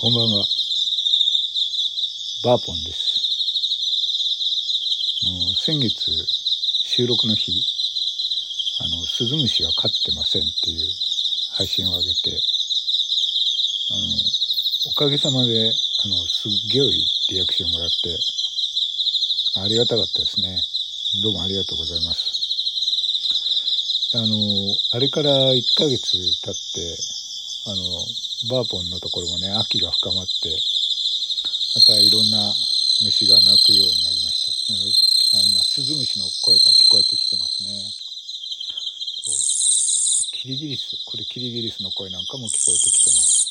こんばんは。バーポンです。あの先月収録の日、あの、スズムシは飼ってませんっていう配信を上げて、あの、おかげさまで、あの、すっげえリアクションもらって、ありがたかったですね。どうもありがとうございます。あの、あれから1ヶ月経って、あの、バーポンのところもね、秋が深まって、またいろんな虫が鳴くようになりました。あ今、スズムシの声も聞こえてきてますね。キリギリス、これキリギリスの声なんかも聞こえてきてます。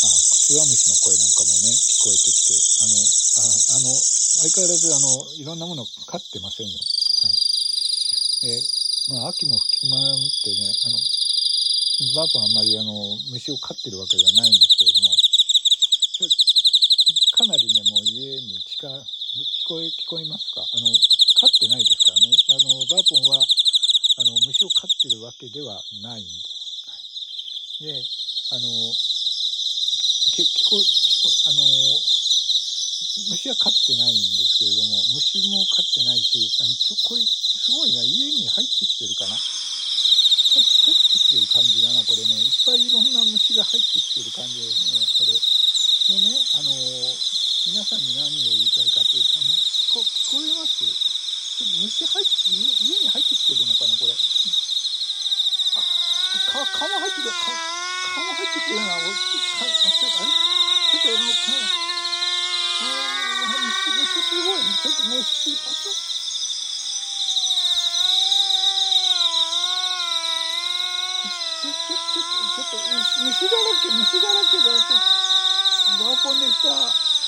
あ、クツワムシの声なんかもね、聞こえてきて、あの、ああの、相変わらずあの、いろんなもの飼ってませんよ。はい。え、まあ、秋も吹き回ってね、あの、バーポンあんまりあの、虫を飼ってるわけではないんですけれども、かなりね、もう家に近、聞こえ、聞こえますか？あの、飼ってないですからね。あの、バーポンは、あの、虫を飼ってるわけではないんで。はい、で、あの、け聞こ、聞こ、あの、虫は飼ってないんですけれども、虫も飼ってないし、あの、ちょ、これ、すごいな、家に入ってきてるかな？入入ってきてる感じ、ぱいいろんな虫が入ってきてる感じですね、これ。でね、あの皆さんに何を言いたいかというと、あの、聞こ、聞こえますちょっと虫入って、家家に入ってきてるのかな、これ。あ、か、蚊も入ってきてる、蚊、も入ってきてるな、俺、ちょっと、か、あ、ちょっと、あれちょっとあの、蚊、あ、虫、虫すごい、ちょっと虫、あ、ちょっと、ちょ、ちょ、ちょっと、ちょっと、虫だらけ、虫だらけだって、バーポンでした。